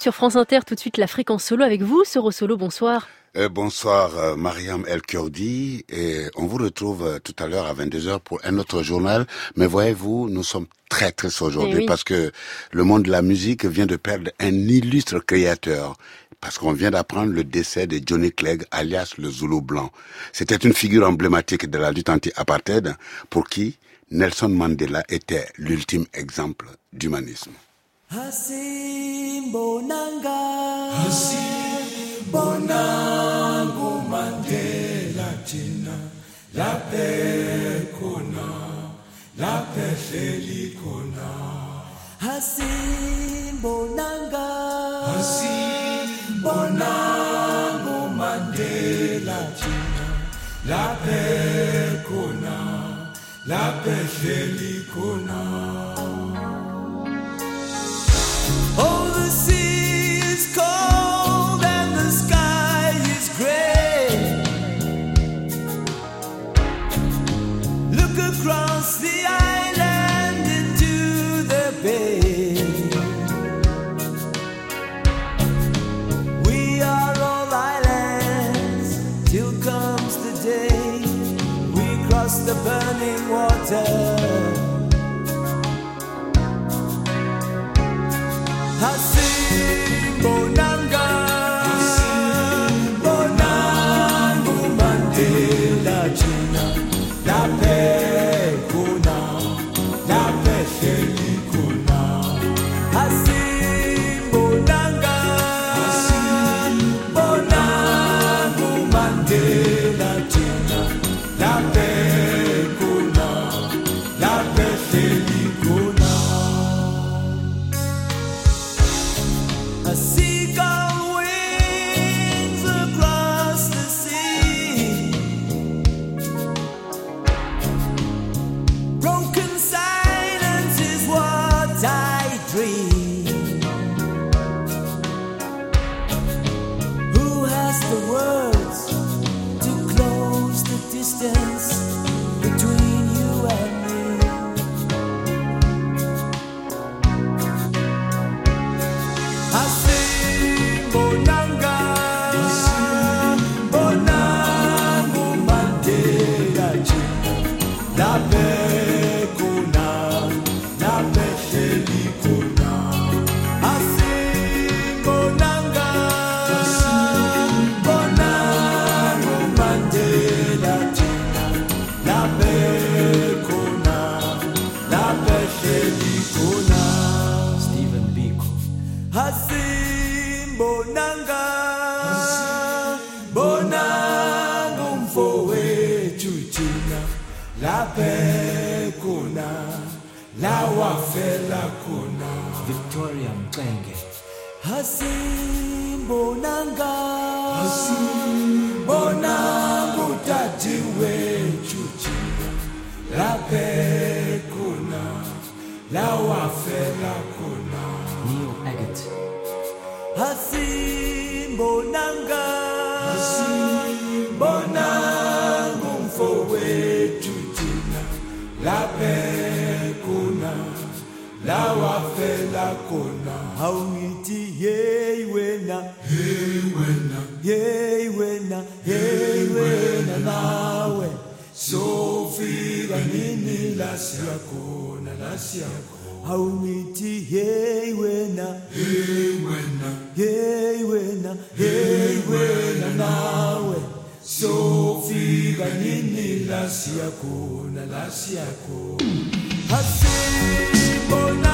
Sur France Inter, tout de suite la fréquence solo avec vous, Soro Solo, bonsoir. Euh, bonsoir euh, Mariam El Kurdi et on vous retrouve euh, tout à l'heure à 22h pour un autre journal. Mais voyez-vous, nous sommes très tristes aujourd'hui Eh oui. parce que le monde de la musique vient de perdre un illustre créateur. Parce qu'on vient d'apprendre le décès de Johnny Clegg, alias le Zulu blanc. C'était une figure emblématique de la lutte anti-apartheid pour qui Nelson Mandela était l'ultime exemple d'humanisme. Hasimbonanga Hasimbonanga Mandela thina. Laphe khona laphe hleli khona Hasimbonanga Hasimbonanga Mandela thina. Laphe khona laphe hleli water. hauiti yei wena. Yei wena. Yei wena yei wena nawe. Sofika nini lasi yakho nalasi yakho hauiti yei wena. Yei wena. Yei wena yei wena nawe. Sofika nini lasi yakho nalasi yakho hasibona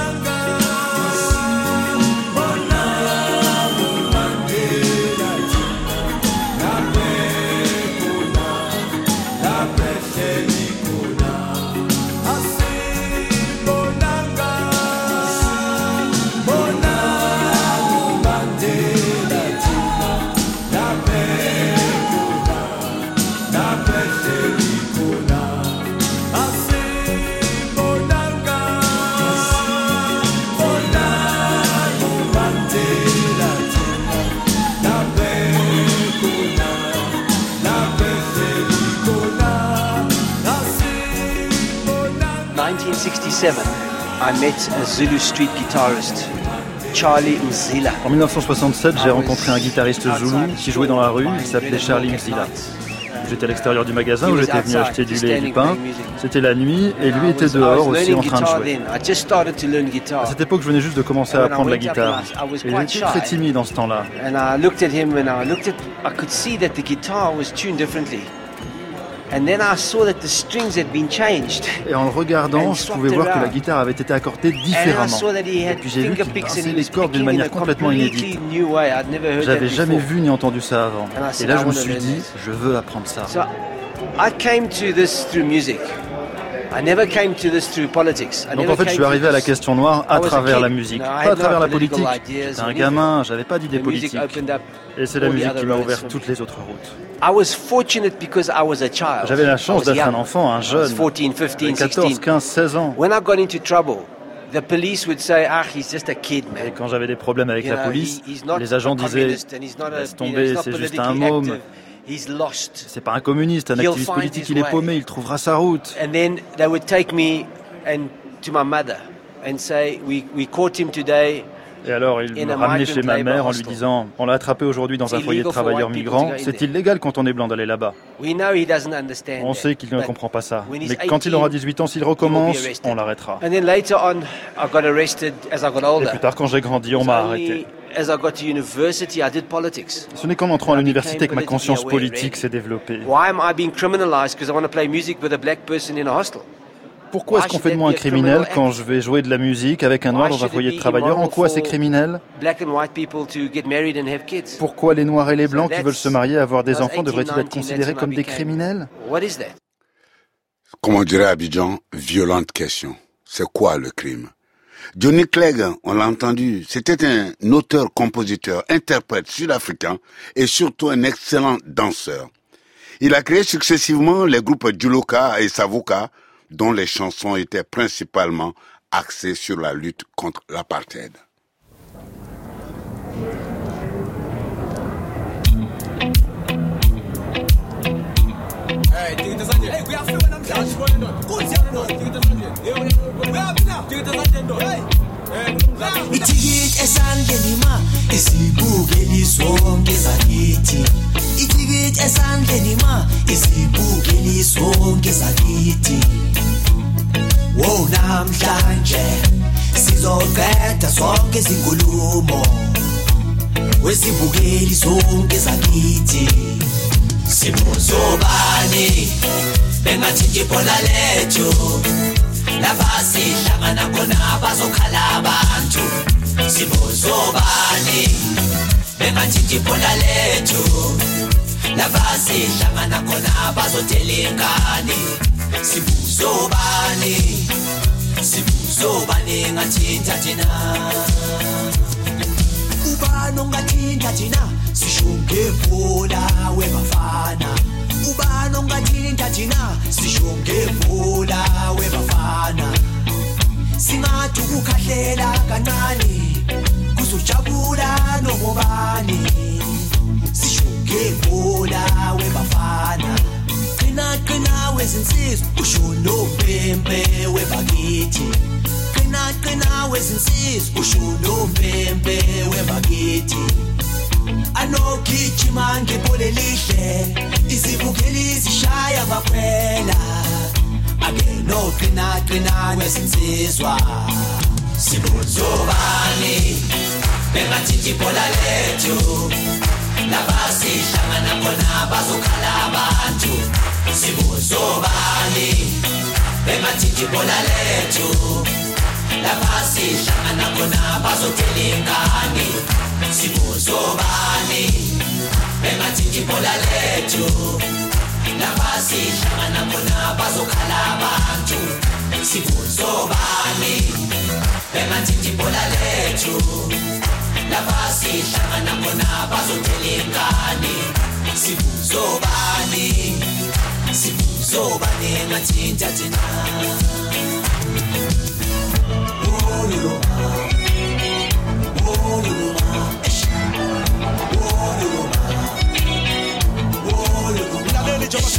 I met a Zulu street guitarist Charlie Mzila. En 1967, j'ai rencontré un guitariste zoulou qui jouait dans la rue, il s'appelait Charlie Mzila. J'étais à l'extérieur du magasin où j'étais venu acheter du lait et du pain. C'était la nuit et lui était dehors aussi en train de jouer. À cette époque, je venais juste de commencer à apprendre la guitare. Et j'étais très timide en ce temps-là. Et en le regardant, je pouvais voir que la guitare avait été accordée différemment. saw that he Et had puis j'ai vu qu'il pinçait les cordes d'une manière complètement inédite. J'avais jamais vu ni entendu ça avant. Et là, je me suis dit, this. je veux apprendre ça. Donc never en fait, je came suis to arrivé à la this- question noire à travers la musique, pas à travers la politique. J'étais un gamin, j'avais pas d'idée The music politique. opened up Et c'est la musique qui m'a ouvert toutes les autres routes. I was fortunate because I was a child. J'avais la chance d'être un enfant, un jeune. 14, 15, J'avais 14, 16. 15, 16 ans. When I got into trouble, the police would say, "Ah, he's just a kid, Et man." quand j'avais des problèmes avec la police, les agents disaient Laisse tomber, c'est juste un môme. C'est pas un communiste, un activiste politique, il est paumé, il trouvera sa route. And then they would take me and to my mother and say, "We we caught him today." Et alors, il me ramenait chez ma mère en lui disant On l'a attrapé aujourd'hui dans un foyer de travailleurs migrants? C'est illégal quand on est blanc d'aller là-bas. On sait qu'il ne comprend pas ça. Mais quand il 18, aura 18 ans, s'il recommence, on l'arrêtera. Et plus tard, quand j'ai grandi, on m'a arrêté. As I got to university, I did politics. Ce n'est qu'en entrant à l'université que ma conscience politique s'est développée. Why am I being criminalized? Because I want to play music with a black person in a hostel? Pourquoi est-ce qu'on fait de moi un criminel quand je vais jouer de la musique avec un noir dans un foyer de travailleurs En quoi c'est criminel Black and white people to get married and have kids? Pourquoi les noirs et les blancs qui veulent se marier et avoir des enfants devraient-ils 18, être 19, considérés comme des criminels? What is that? Comme on dirait à Abidjan, violente question. C'est quoi le crime? Johnny Clegg, on l'a entendu, c'était un auteur, compositeur, interprète sud-africain et surtout un excellent danseur. Il a créé successivement les groupes Juloka et Savuka, dont les chansons étaient principalement axées sur la lutte contre l'apartheid. Ithikithi esandleni ma isibukeli sonke sakithi Ithikithi esandleni ma isibukeli sonke sakithi Wo namhlanje sizoqeda sonke izinkulumo Wesibukeli sonke sakithi Sibuzobani bengathi ibhola lethu lapha sihlangana khona bazokhala abantu. Sibozobani bengathi ibhola lethu. Lapha sihlangana khona bazotela ingane sibuzobani sibuzobani ngathinta thina? Ubani ongathinta thina? Sisho ngebhola webafana. Ubani ongathinta thina sisho ngebhola webafana. Singathi ukukhahlela kancane kuzojabula nobani sisho ngebhola webafana. Qina qina wezinsizwa usho nompempe webakithi. Qina qina wezinsizwa usho nompempe webakithi. anogijima ngebhola elihle izibukeli zishaya amaphela abe noqina qina kwesinsizwa sibunzo bani bengathinti ibhola lethu. Labasihlangana bona bazokhala abantu. Sibunzo bani bengathinti ibhola lethu. Labasihlangana bona bazotela ingane. sibuzobani bengathintibola lethu. Labasihlangana bona bazokhala abantu. Sibuzobani bengathintibola lethu. Labasihlangana bona bazothela ingane sibuzobani sibuzobani engathinta thina Oh, no, no, oh, no, no.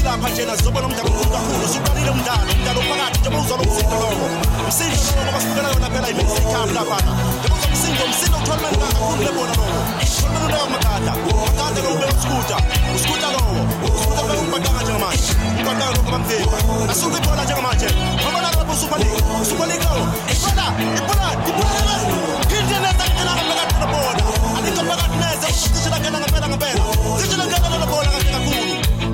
lapha njena sizobona umdlalo kakhulu siqalile umdlalo umdlalo phakathi njengoba uzalo umsindo lowo umsindo ngoba sihlukana yona phela i-music laphana njengoba umsindo umsindo utholmani kakhulu lebona lowo. Utholmani leyo magada magada lowo ube uskuta uskuta lowo. Uskuta ube umbaqanga njengamanje umbaqanga lokho bamvimba asuke ibhola njengamanje. Babona lapho usuper league usuper league lowo. Ibhola ibhola ibhola ngindlela zakhe la ngapela ngapela bona. Alikho phakathi neze usitshela ngena ngapela ngapela sitshela ngena ngapela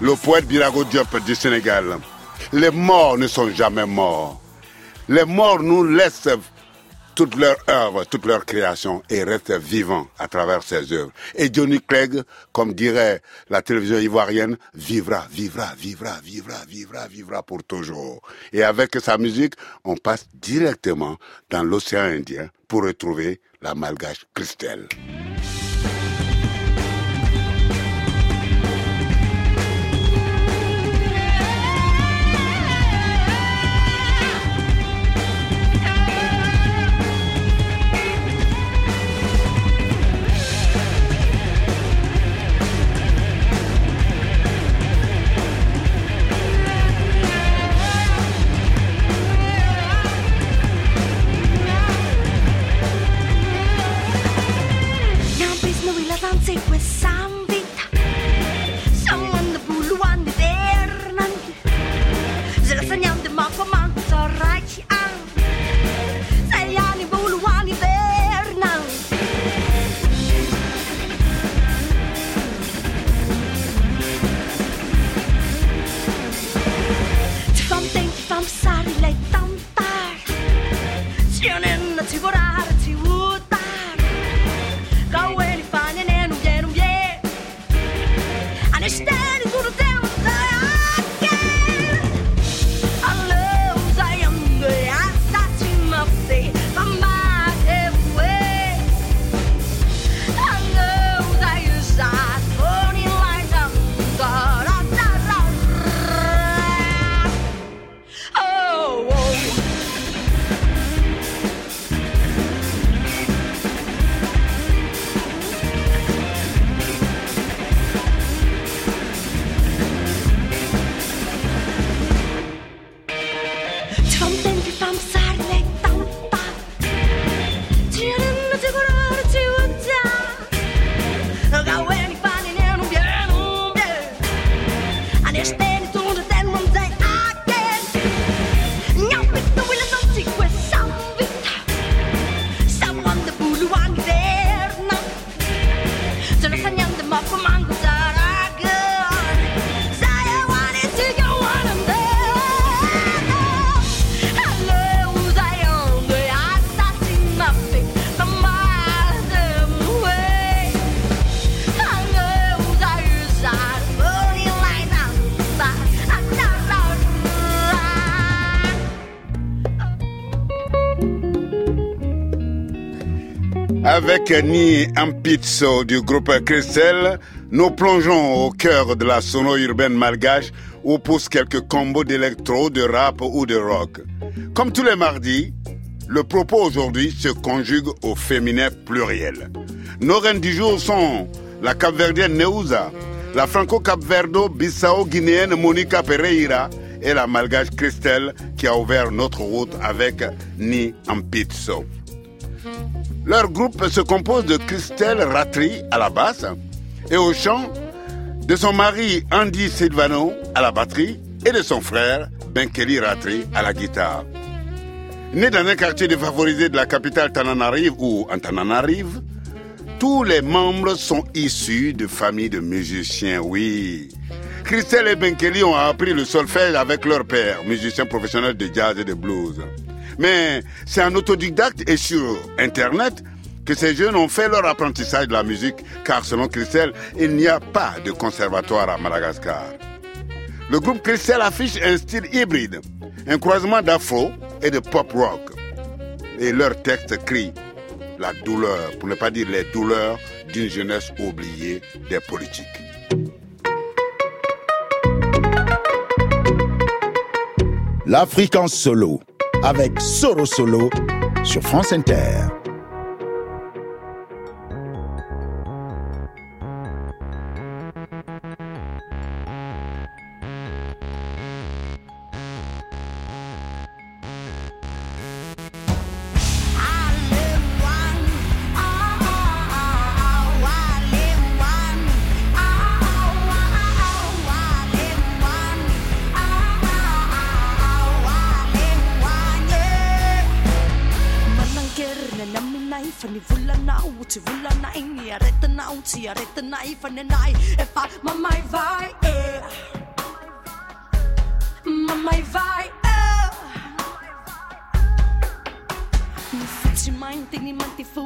le poète Birago Diop du Sénégal. Les morts ne sont jamais morts. Les morts nous laissent toute leur œuvre, toute leur création et restent vivants à travers ces œuvres. Et Johnny Clegg, comme dirait la télévision ivoirienne, vivra, vivra, vivra, vivra, vivra, vivra pour toujours. Et avec sa musique, on passe directement dans l'océan Indien pour retrouver la malgache Christelle. Avec Ni Ampizzo du groupe Christelle, nous plongeons au cœur de la sono urbaine malgache où poussent quelques combos d'électro, de rap ou de rock. Comme tous les mardis, le propos aujourd'hui se conjugue au féminin pluriel. Nos reines du jour sont la capverdienne Neuza, la franco-capverdo-bissau-guinéenne Monica Pereira et la malgache Christelle qui a ouvert notre route avec Ni Ampizzo. Leur groupe se compose de Christelle Ratri à la basse et au chant, de son mari Andy Silvano à la batterie et de son frère Benkeli Ratri à la guitare. Né dans un quartier défavorisé de la capitale Tananarive ou Antananarive, tous les membres sont issus de familles de musiciens, oui. Christelle et Benkeli ont appris le solfège avec leur père, musicien professionnel de jazz et de blues. Mais c'est en autodidacte et sur Internet que ces jeunes ont fait leur apprentissage de la musique, car selon Christelle, il n'y a pas de conservatoire à Madagascar. Le groupe Christelle affiche un style hybride, un croisement d'afro et de pop rock. Et leur texte crie la douleur, pour ne pas dire les douleurs d'une jeunesse oubliée des politiques. L'Afrique en solo, avec Soro Solo sur France Inter.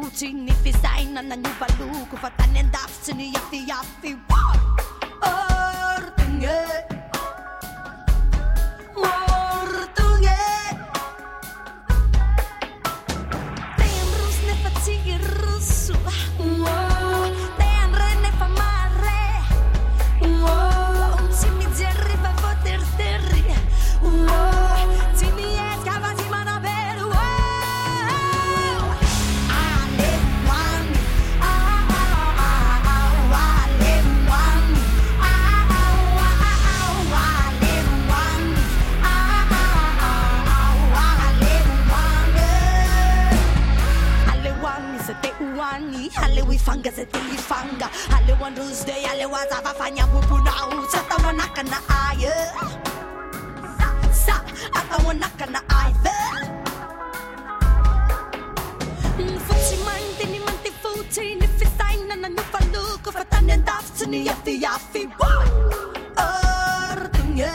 fotsy ny fisaina nanyovaloko fa tany an-dafitsy ny afiafy ortigny hali wifanga zetilifanga hali wanduze yale wazavafanya bubunahu satamwanaka na aye. Sa atamwanaka na aive mfutimaintini manti futi nifisaina na nifaluku fatanyandafsini yafiyafi ar tunye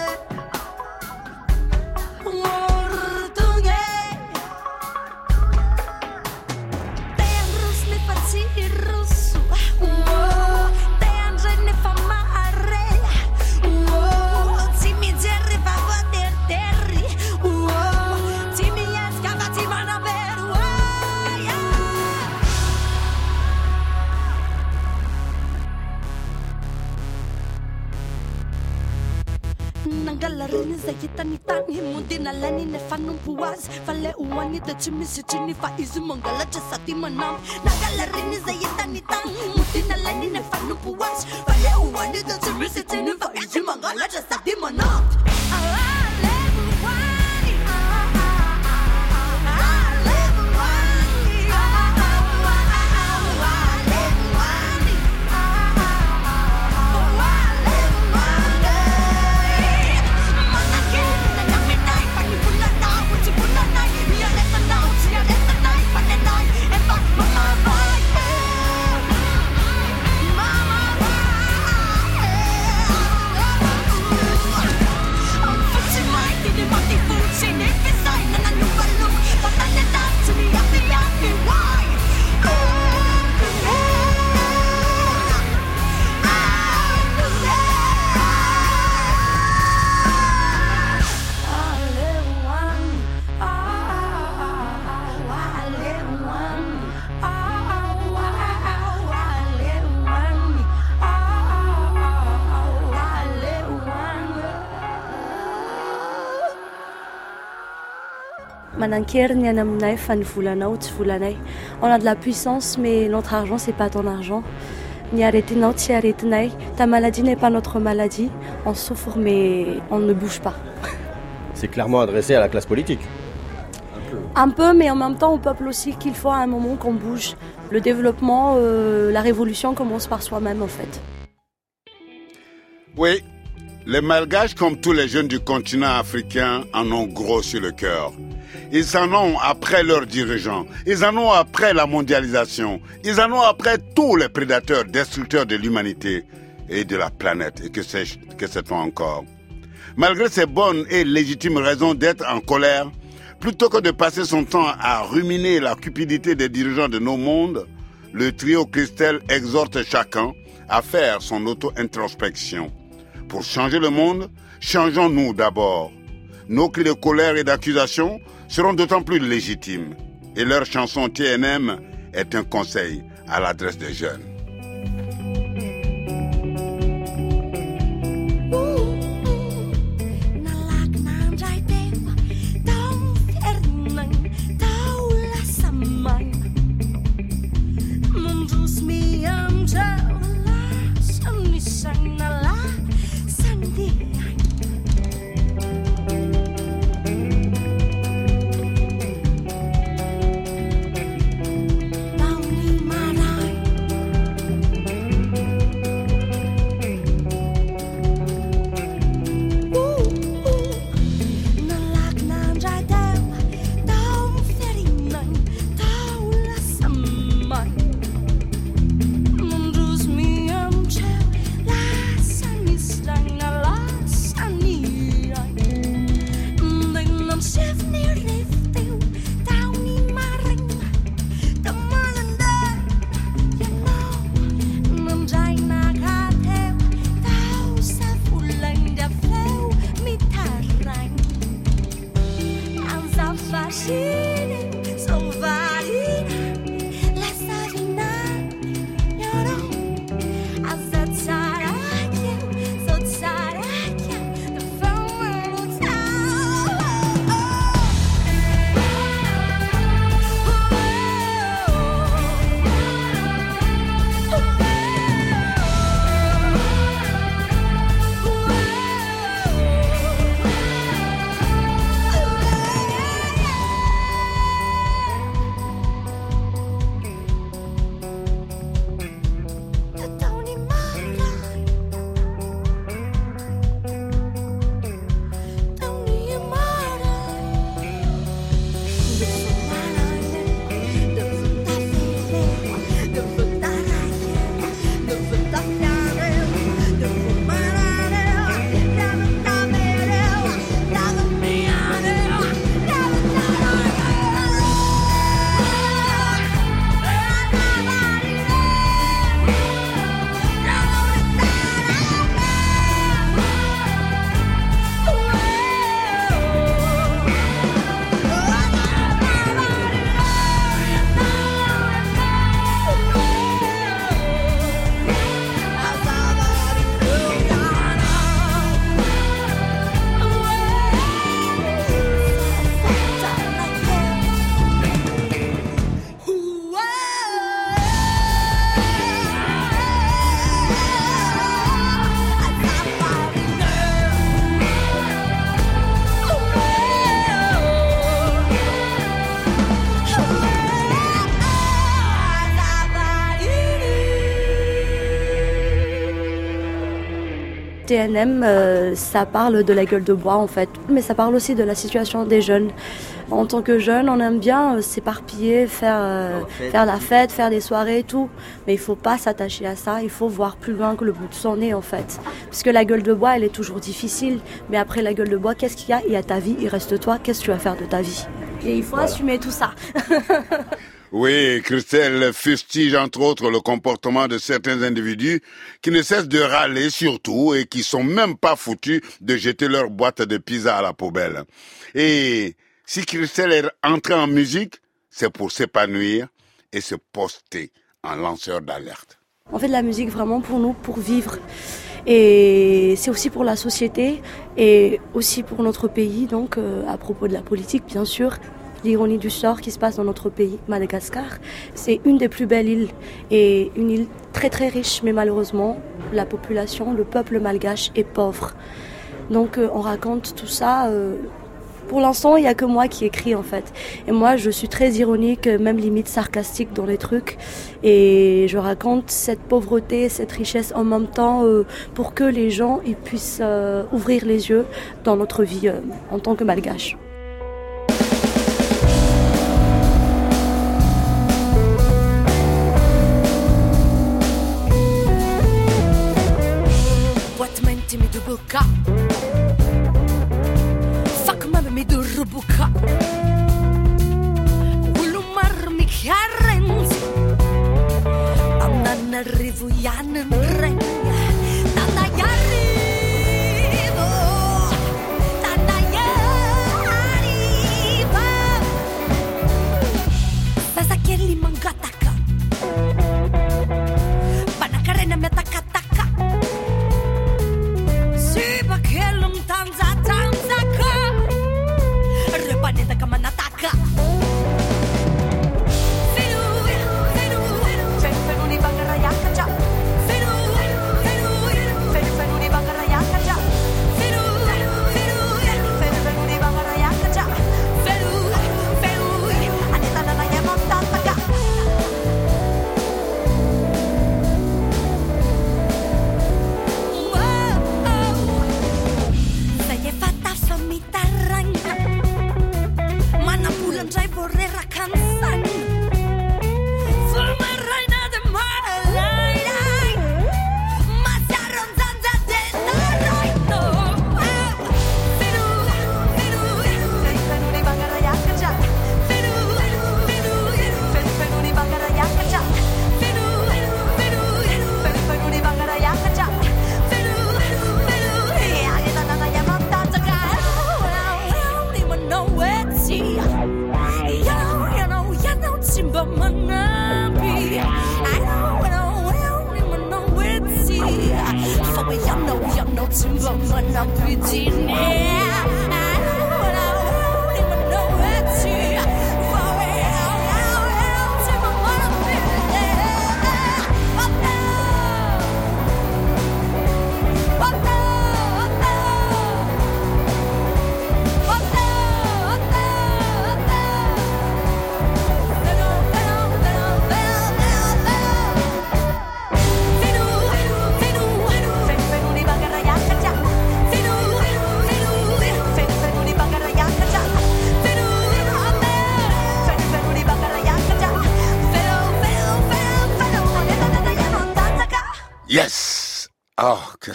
na lani ne fanon puaz fale uwani de chimisi chini fa izumonga la chesati manam na galerinis Mananker ni aminay fa ny volanao tsy volanay. On a de la puissance mais notre argent c'est pas ton argent. Ni tsy. Ta maladie n'est pas notre maladie. On souffre mais on ne bouge pas. C'est clairement adressé à la classe politique. Un peu mais en même temps au peuple aussi qu'il faut à un moment qu'on bouge. Le développement, euh, la révolution commence par soi-même en fait. Oui, les Malgaches, comme tous les jeunes du continent africain, en ont gros le cœur. Ils en ont après leurs dirigeants. Ils en ont après la mondialisation. Ils en ont après tous les prédateurs destructeurs de l'humanité et de la planète. Et que sais-je, que sait-on encore? Malgré ces bonnes et légitimes raisons d'être en colère, plutôt que de passer son temps à ruminer la cupidité des dirigeants de nos mondes, le trio Christelle exhorte chacun à faire son auto-introspection. Pour changer le monde, changeons-nous d'abord. Nos cris de colère et d'accusation seront d'autant plus légitimes. Et leur chanson TNM est un conseil à l'adresse des jeunes. TNM, euh, ça parle de la gueule de bois en fait, mais ça parle aussi de la situation des jeunes. En tant que jeune, on aime bien euh, s'éparpiller, faire, euh, faire la fête, faire des soirées et tout. Mais il faut pas s'attacher à ça, il faut voir plus loin que le bout de son nez en fait. Puisque la gueule de bois, elle est toujours difficile. Mais après la gueule de bois, qu'est-ce qu'il y a? Il y a ta vie, il reste toi, qu'est-ce que tu vas faire de ta vie? Et il faut assumer tout ça. Oui, Christelle fustige entre autres le comportement de certains individus qui ne cessent de râler surtout et qui sont même pas foutus de jeter leur boîte de pizza à la poubelle. Et si Christelle est entrée en musique, c'est pour s'épanouir et se poster en lanceur d'alerte. On fait de la musique vraiment pour nous, pour vivre. Et c'est aussi pour la société et aussi pour notre pays, donc euh, à propos de la politique, bien sûr. L'ironie du sort qui se passe dans notre pays, Madagascar, c'est une des plus belles îles et une île très très riche, mais malheureusement, la population, le peuple malgache est pauvre. Donc euh, on raconte tout ça. euh, pour l'instant, il n'y a que moi qui écris en fait. Et moi, je suis très ironique, même limite sarcastique dans les trucs. Et je raconte cette pauvreté, cette richesse en même temps euh, pour que les gens puissent ouvrir les yeux dans notre vie en tant que malgache. arrivo ja nem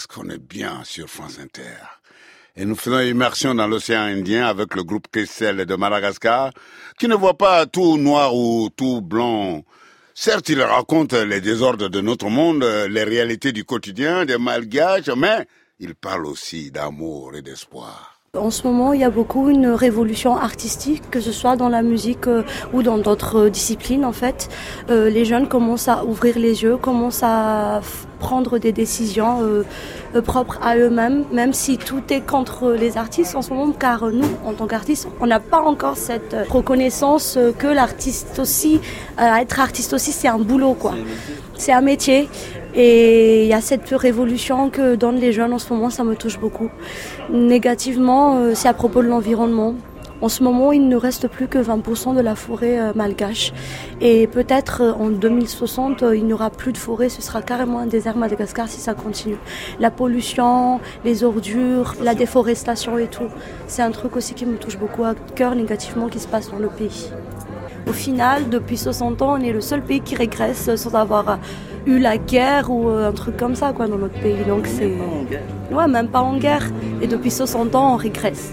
qu'on est bien sur France Inter. Et nous faisons immersion dans l'océan Indien avec le groupe Christelle de Madagascar, qui ne voit pas tout noir ou tout blanc. Certes, il raconte les désordres de notre monde, les réalités du quotidien des malgaches, mais il parle aussi d'amour et d'espoir. En ce moment, il y a beaucoup une révolution artistique, que ce soit dans la musique euh, ou dans d'autres euh, disciplines en fait. Euh, les jeunes commencent à ouvrir les yeux, commencent à prendre des décisions propres à eux-mêmes, même si tout est contre les artistes en ce moment, car nous, en tant qu'artistes, on n'a pas encore cette reconnaissance que l'artiste aussi, être artiste aussi, c'est un boulot quoi. C'est un métier. Et il y a cette révolution que donnent les jeunes en ce moment, ça me touche beaucoup. Négativement, euh, c'est à propos de l'environnement. En ce moment, il ne reste plus que 20% de la forêt euh, malgache. Et peut-être euh, en 2060, euh, il n'y aura plus de forêt. Ce sera carrément un désert Madagascar si ça continue. La pollution, les ordures, la déforestation et tout. C'est un truc aussi qui me touche beaucoup à cœur négativement qui se passe dans le pays. Au final, depuis 60 ans, on est le seul pays qui régresse sans avoir eu la guerre ou un truc comme ça quoi, dans notre pays. Donc c'est. Ouais, même pas en guerre. Et depuis 60 ans, on régresse.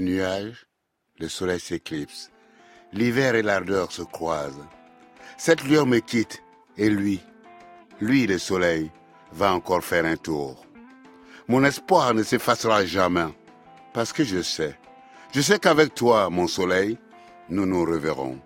Les nuages, le soleil s'éclipse. L'hiver et l'ardeur se croisent. Cette lueur me quitte et lui, lui le soleil, va encore faire un tour. Mon espoir ne s'effacera jamais parce que je sais, je sais qu'avec toi, mon soleil, nous nous reverrons.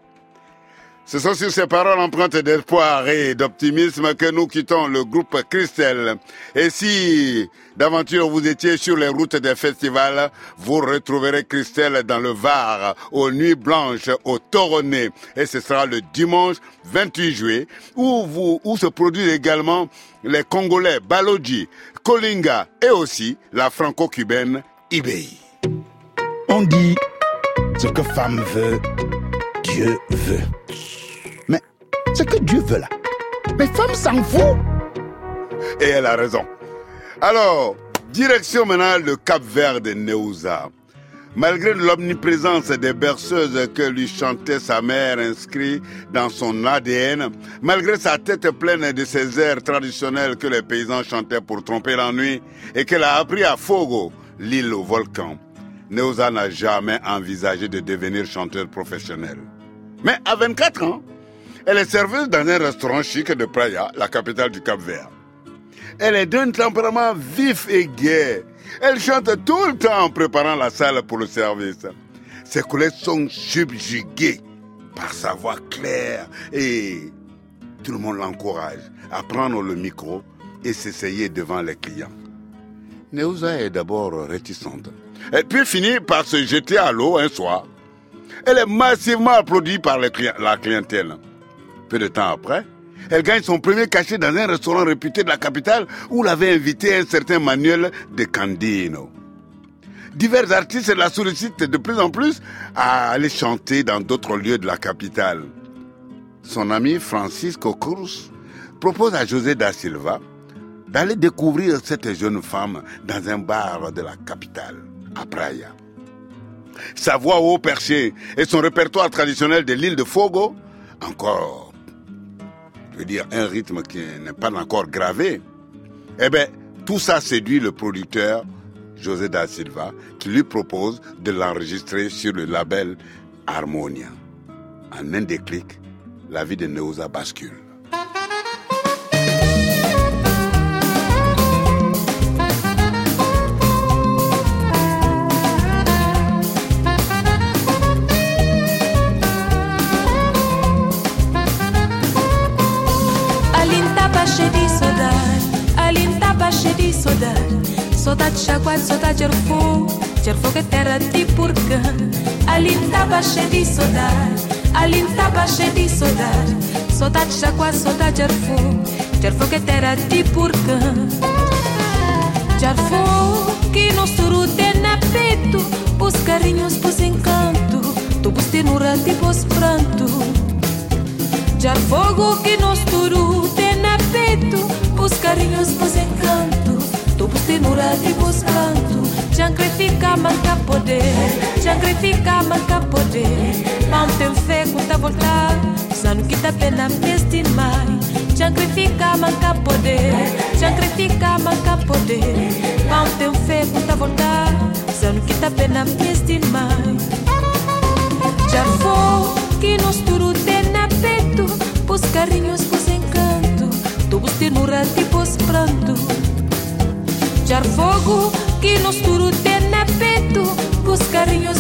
Ce sont sur ces paroles empreintes d'espoir et d'optimisme que nous quittons le groupe Christelle. Et si d'aventure vous étiez sur les routes des festivals, vous retrouverez Christelle dans le Var, aux Nuits Blanches, au Toronné. Et ce sera le dimanche 28 juillet, où, se produisent également les Congolais Baloji, Kolinga et aussi la franco-cubaine Ibei. On dit ce que femme veut, Dieu veut. Ce que Dieu veut là, mais femme s'en fout. Et elle a raison. Alors, direction maintenant le Cap Vert de Neuza. Malgré l'omniprésence des berceuses que lui chantait sa mère inscrit dans son ADN, malgré sa tête pleine de ces airs traditionnels que les paysans chantaient pour tromper l'ennui et qu'elle a appris à Fogo, l'île au volcan, Neuza n'a jamais envisagé de devenir chanteur professionnel. Mais à 24 ans, elle est serveuse dans un restaurant chic de Praia, la capitale du Cap Vert. Elle est d'un tempérament vif et gai. Elle chante tout le temps en préparant la salle pour le service. Ses collègues sont subjugués par sa voix claire et tout le monde l'encourage à prendre le micro et s'essayer devant les clients. Neuza est d'abord réticente. Elle puis finit par se jeter à l'eau un soir. Elle est massivement applaudie par la clientèle. Peu de temps après, elle gagne son premier cachet dans un restaurant réputé de la capitale où l'avait invité un certain Manuel de Candino. Divers artistes la sollicitent de plus en plus à aller chanter dans d'autres lieux de la capitale. Son ami Francisco Cruz propose à José da Silva d'aller découvrir cette jeune femme dans un bar de la capitale, à Praia. Sa voix haut perché et son répertoire traditionnel de l'île de Fogo, encore, je veux dire, un rythme qui n'est pas encore gravé, eh bien, tout ça séduit le producteur José da Silva, qui lui propose de l'enregistrer sur le label Harmonia. En un déclic, la vie de Neuza bascule. Saudade de Jaguar, saudade de Arfou Jarfogo é terra de porcã Ali estava cheio de saudade Ali estava cheio de saudade Saudade de Jaguar, saudade de Arfou Jarfogo é terra de porcã Jarfou que nos suru tem na peito pus carinhos, pus encanto Tubos tenura, tipos pranto. Jarfogo que nos suru tem na peito pus carinhos, pus encanto tubusinura tibuskantu Jankrifica manca poder Jankrifica manca poder Pantem fé conta voltar Sanu kita pena destin mai. Jankrifica manca poder Jankrifica manca poder Pantem fé conta voltar Sanu kita pena peste mai. Já vou que nos turu tena peto, Pus carinhos, pus encanto Tubus tenura, tipos pranto Jar fogo que nos turu tem na peito, os carrinhos,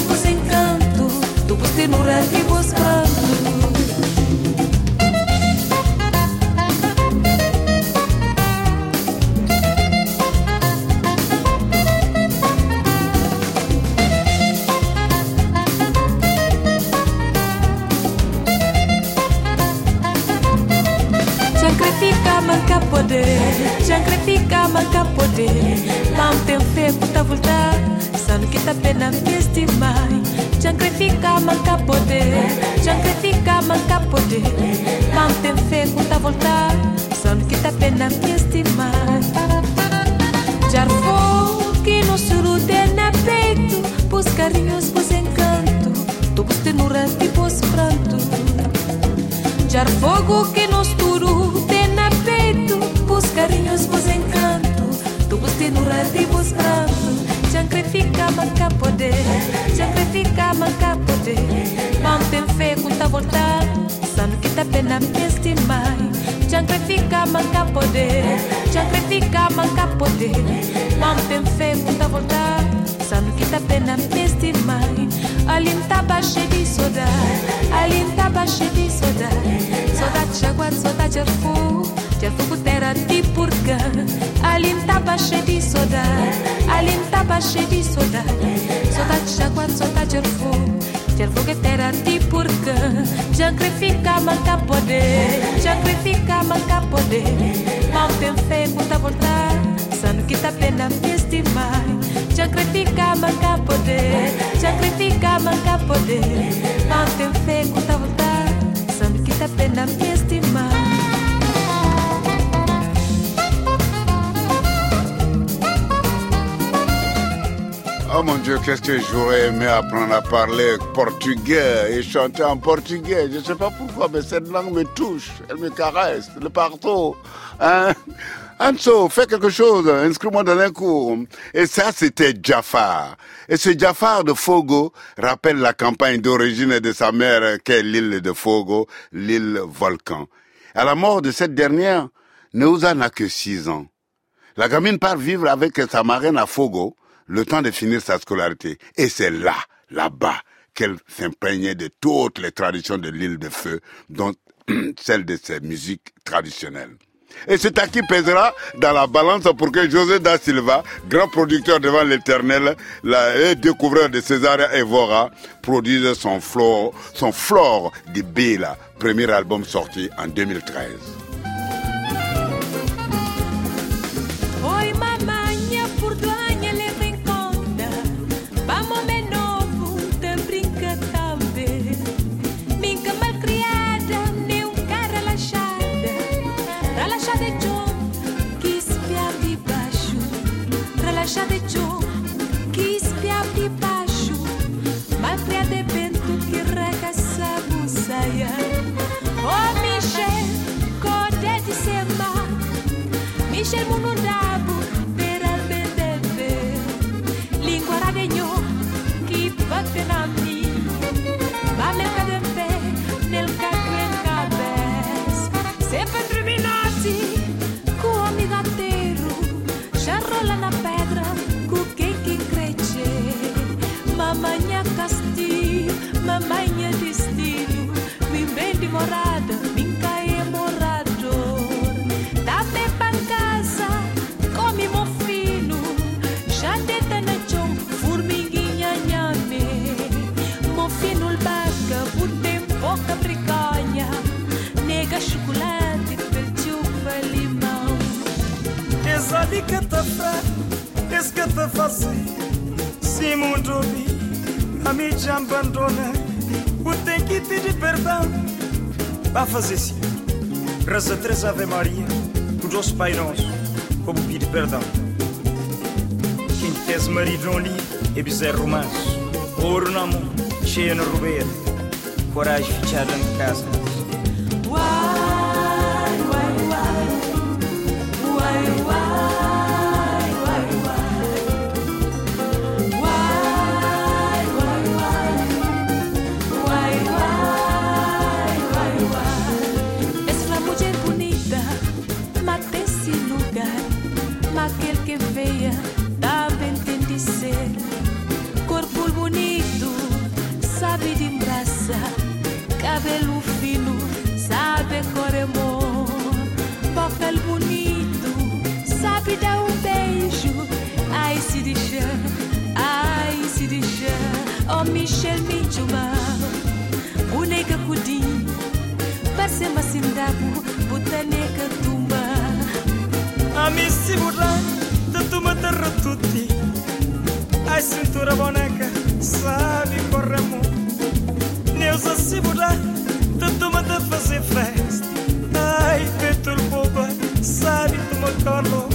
qu'est-ce que j'aurais aimé apprendre à parler portugais et chanter en portugais? Je ne sais pas pourquoi, mais cette langue me touche, elle me caresse de partout. Hein? Anso, fais quelque chose, inscris-moi dans un cours. Et ça, c'était Jafar. Et ce Jafar de Fogo rappelle la campagne d'origine de sa mère, qu'est l'île de Fogo, l'île volcan. À la mort de cette dernière, Neuza n'a que six ans. La gamine part vivre avec sa marraine à Fogo, le temps de finir sa scolarité. Et c'est là, là-bas, qu'elle s'imprégnait de toutes les traditions de l'île de Feu, dont celle de ses musiques traditionnelles. Et c'est à qui pèsera dans la balance pour que José da Silva, grand producteur devant l'éternel, et découvreur de César Evora, produise son flore, son flore de Bela, premier album sorti en 2013. chegou no lugar. Mim te abandona. O tem que pedir perdão Vai fazer sim. Reza três Ave Maria O nosso Pai Nosso Como pedir perdão. Quem tens marido ali É bezerro manso. Ouro na mão, cheia na rubeira Coragem fechada em casa botànica tumba. A mi si burlant de tu m'aterro A cintura boneca sabe corre amor. Neus a si burlant de tu de fazer festa. Ai, vento boba, sabe tu m'acordo.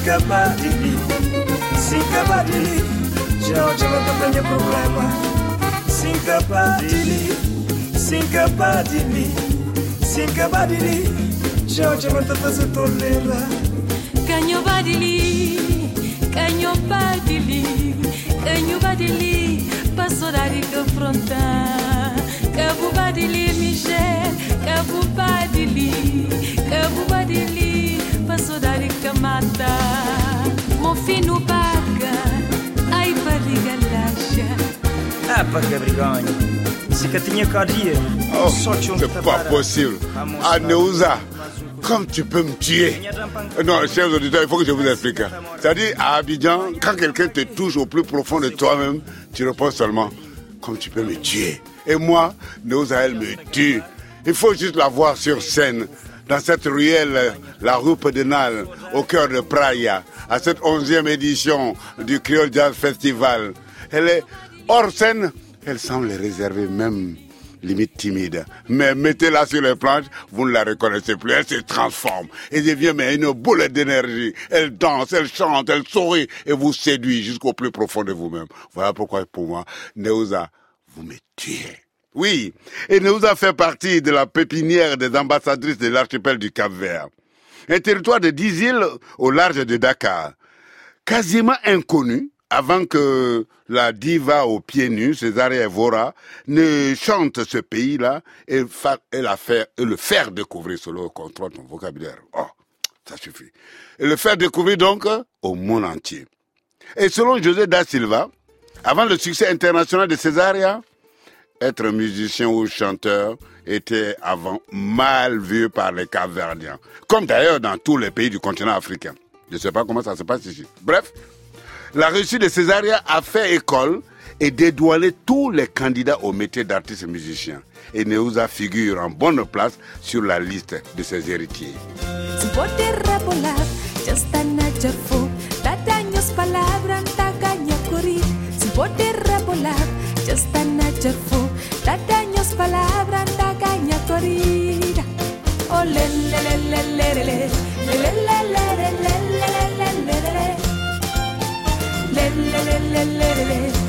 Singabadili, Singabadili, Georgia não tem problema. Singabadili, Singabadili, Singabadili, Georgia não tá se tolera. Canho badili, canho badili, canho badili, pastorari confrontar. Cabo badili, Michel, cabo badili, cabo badili. Mon fino paga, ai barriga laxa. Ah, que que Oh, c'est pas possible. Ah, Neuza, comme tu peux me tuer. Non, chers auditeurs, il faut que je vous explique. C'est-à-dire, à Abidjan, quand quelqu'un te touche au plus profond de toi-même, tu réponds seulement, comme tu peux me tuer. Et moi, Neuza, elle me tue. Il faut juste la voir sur scène, dans cette ruelle, la rue Pedenal, au cœur de Praia, à cette onzième édition du Creole Jazz Festival. Elle est hors scène, elle semble réserver même limite timide. Mais mettez-la sur les planches, vous ne la reconnaissez plus. Elle se transforme et devient mais une boule d'énergie. Elle danse, elle chante, elle sourit et vous séduit jusqu'au plus profond de vous-même. Voilà pourquoi pour moi, Neuza, vous me tuez. Oui, et Neuza fait partie de la pépinière des ambassadrices de l'archipel du Cap-Vert. Un territoire de 10 îles au large de Dakar. Quasiment inconnu, avant que la diva aux pieds nus, César Evora, ne chante ce pays-là et, le faire découvrir selon contrôle ton vocabulaire. Oh, ça suffit. Et le faire découvrir donc au monde entier. Et selon José da Silva, avant le succès international de Césaria, être musicien ou chanteur était avant mal vu par les Capverdiens. Comme d'ailleurs dans tous les pays du continent africain. Je ne sais pas comment ça se passe ici. Bref, la réussite de Césaria a fait école et dédouané tous les candidats au métier d'artiste musicien. Et Neuza figure en bonne place sur la liste de ses héritiers. Ya están allá fu. Daños palabras, tagaña corrir. Sin poder volar, ya están allá fu. Daños palabras, tagaña corrir. Oh, le, le, le, le, le, le, le, le, le, le, le, le, le, le, le, le, le. Le, le, le, le, le, le, le, le, le, le, le, le,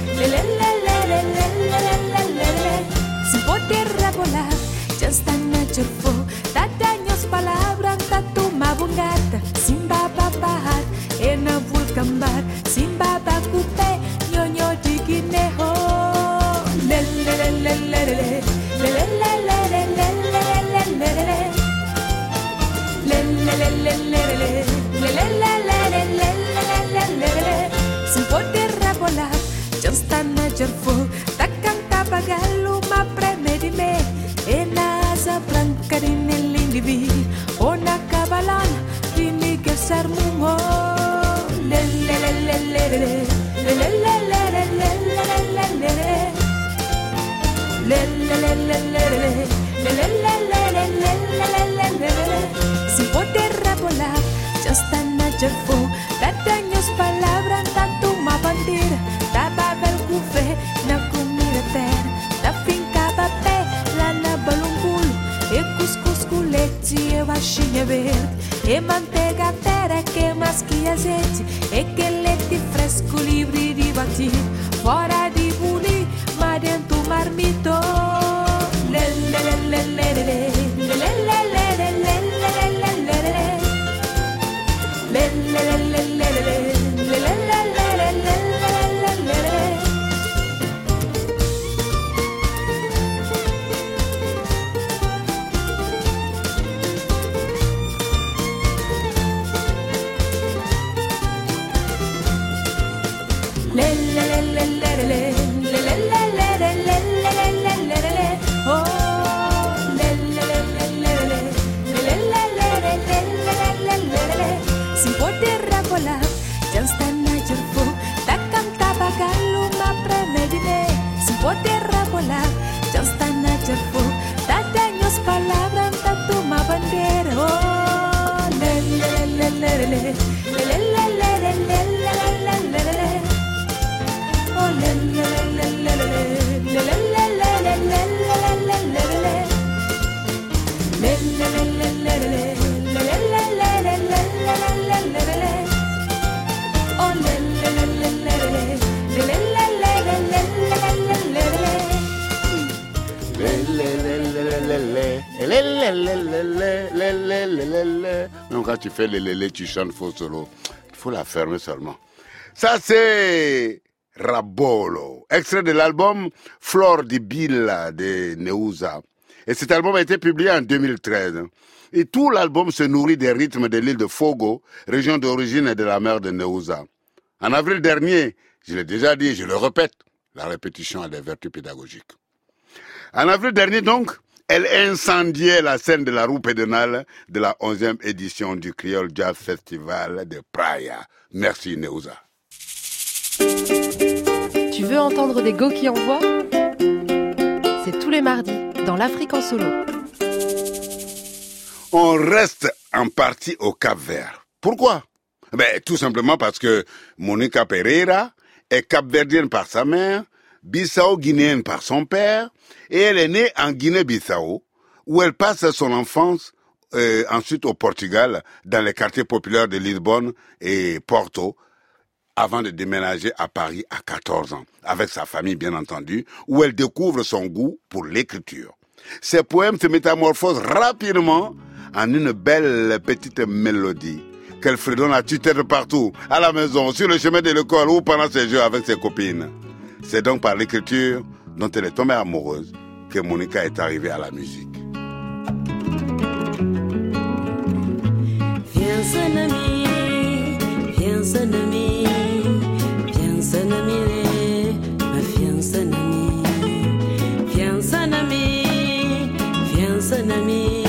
fais les lélés, tu chantes faux solo. Il faut la fermer seulement. Ça, c'est Rabolo, extrait de l'album Flore di Billa de Neuza. Et cet album a été publié en 2013. Et tout l'album se nourrit des rythmes de l'île de Fogo, région d'origine de la mer de Neuza. En avril dernier, je l'ai déjà dit, je le répète, la répétition a des vertus pédagogiques. En avril dernier, donc, elle incendiait la scène de la roue pédonale de la 11e édition du Creole Jazz Festival de Praia. Merci, Neuza. Tu veux entendre des go qui envoient? C'est tous les mardis dans l'Afrique en solo. On reste en partie au Cap Vert. Pourquoi? Ben, Tout simplement parce que Monica Pereira est capverdienne par sa mère, bissau-guinéenne par son père, et elle est née en Guinée-Bissau, où elle passe son enfance euh, ensuite au Portugal, dans les quartiers populaires de Lisbonne et Porto, avant de déménager à Paris à 14 ans, avec sa famille bien entendu, où elle découvre son goût pour l'écriture. Ses poèmes se métamorphosent rapidement en une belle petite mélodie qu'elle fredonne à tue-tête partout, à la maison, sur le chemin de l'école ou pendant ses jeux avec ses copines. C'est donc par l'écriture dont elle est tombée amoureuse que Monica est arrivée à la musique. Piensa en mí, piensa en mí, piensa en mí, piensa en mí, piensa en mí, piensa en mí,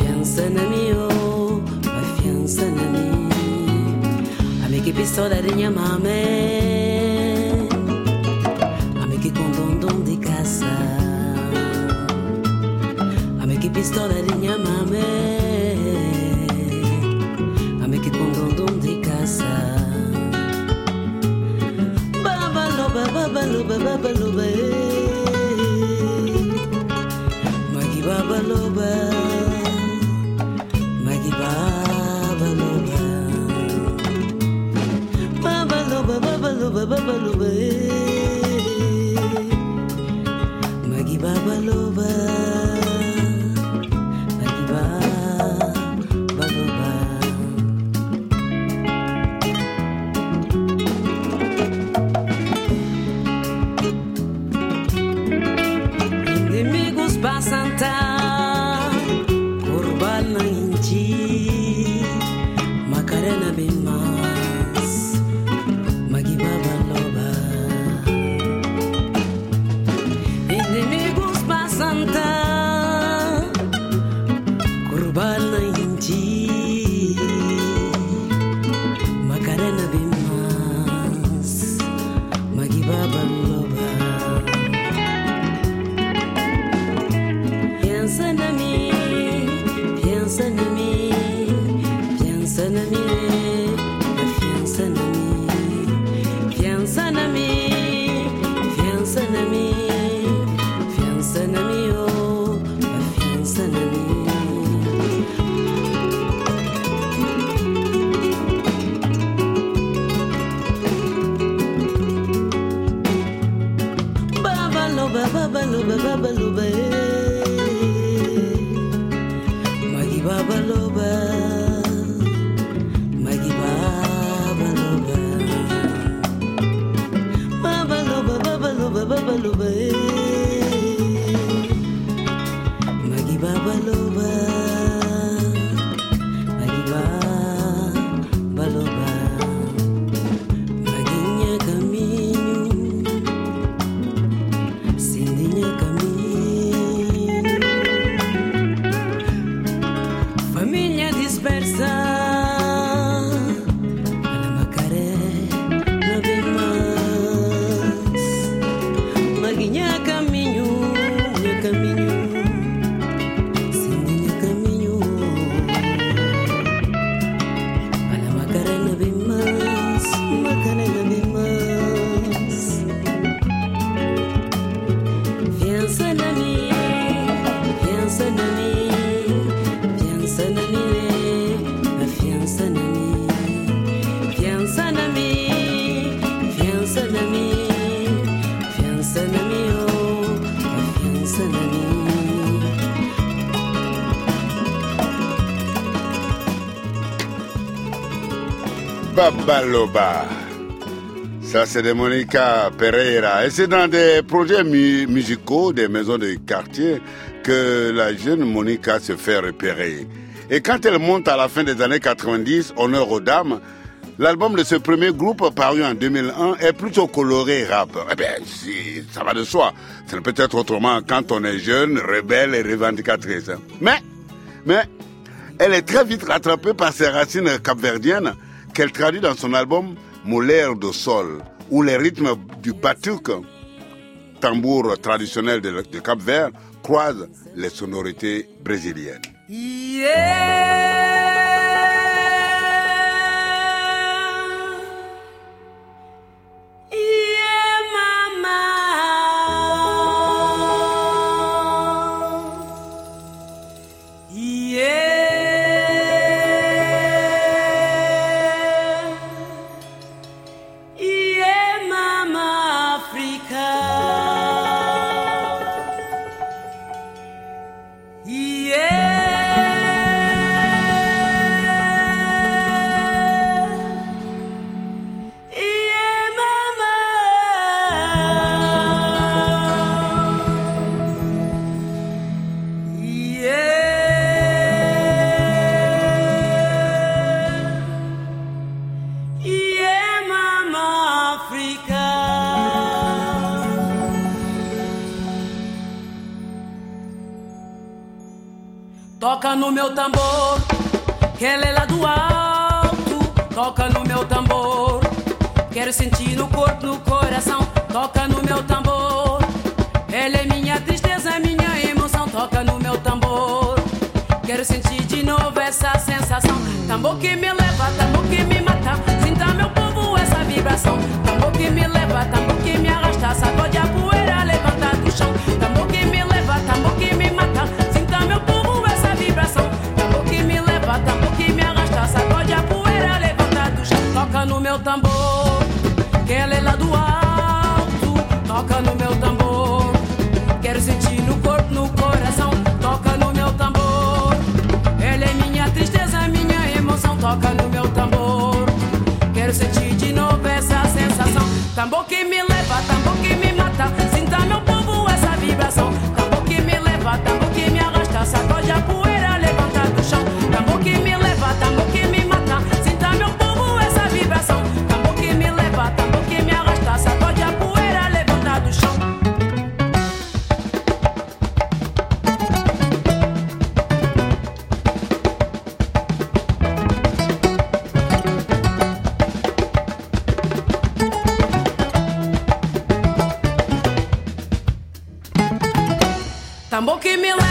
piensa en mí, oh, piensa en mí. A mí que pistola pistola rinyamame amekipongondom ndikasa babaloba babaloba babaloba Macarena Bema. Ça, c'est de Monica Pereira. Et c'est dans des projets mu- musicaux des maisons de quartier que la jeune Monica se fait repérer. Et quand elle monte à la fin des années 90, Honneur aux dames, l'album de ce premier groupe paru en 2001 est plutôt coloré rap. Eh bien, si, ça va de soi. Ça ne peut être autrement quand on est jeune, rebelle et revendicatrice. Mais, mais, elle est très vite rattrapée par ses racines capverdiennes qu'elle traduit dans son album Molaire de Sol, où les rythmes du batuc, tambour traditionnel de, de Cap Vert, croisent les sonorités brésiliennes. No meu tambor, que ela é lá do alto. Toca no meu tambor, quero sentir no corpo, no coração. Toca no meu tambor, ela é minha tristeza, minha emoção. Toca no meu tambor, quero sentir de novo essa sensação. Tambor que me leva, tambor que me mata. Sinta meu povo essa vibração. Tambor que me leva, tambor que me arrasta. Sacode a poeira, meu tambor, que ela é lá do alto. Toca no meu tambor, quero sentir no corpo, no coração. Toca no meu tambor, ela é minha tristeza, minha emoção. Toca no meu tambor, quero sentir de novo essa sensação. Tambor que me leva, tambor que me mata. Sinta meu povo essa vibração. Tambor que me leva, tambor que me arrasta. Sacode a Tambor que me leva,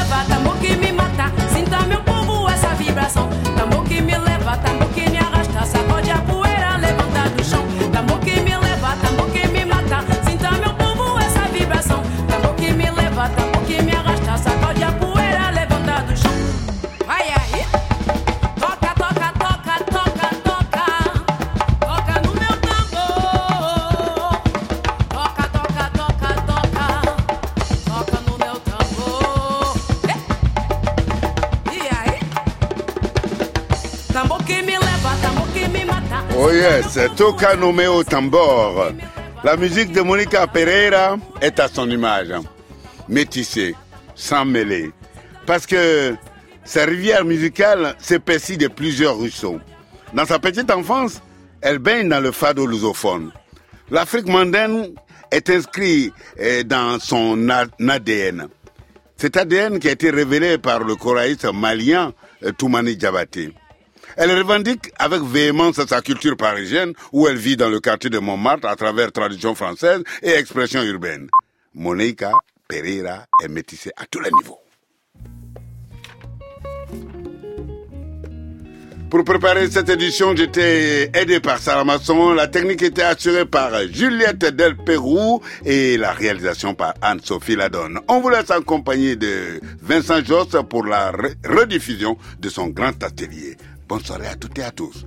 Toca Nomeo Tambor. La musique de Monica Pereira est à son image. Métissée, sans mêler. Parce que sa rivière musicale s'épaissit de plusieurs ruisseaux. Dans sa petite enfance, elle baigne dans le fado lusophone. L'Afrique mondaine est inscrite eh, dans son ADN. Cet ADN qui a été révélé par le choraïste malien euh, Toumani Diabaté. Elle revendique avec véhémence sa culture parisienne où elle vit dans le quartier de Montmartre à travers tradition française et expression urbaine. Monica Pereira est métissée à tous les niveaux. Pour préparer cette édition, j'étais aidé par Sarah Masson. La technique était assurée par Juliette Del et la réalisation par Anne-Sophie Ladonne. On vous laisse accompagner de Vincent Joss pour la re- rediffusion de son grand atelier. Bonne soirée à toutes et à tous.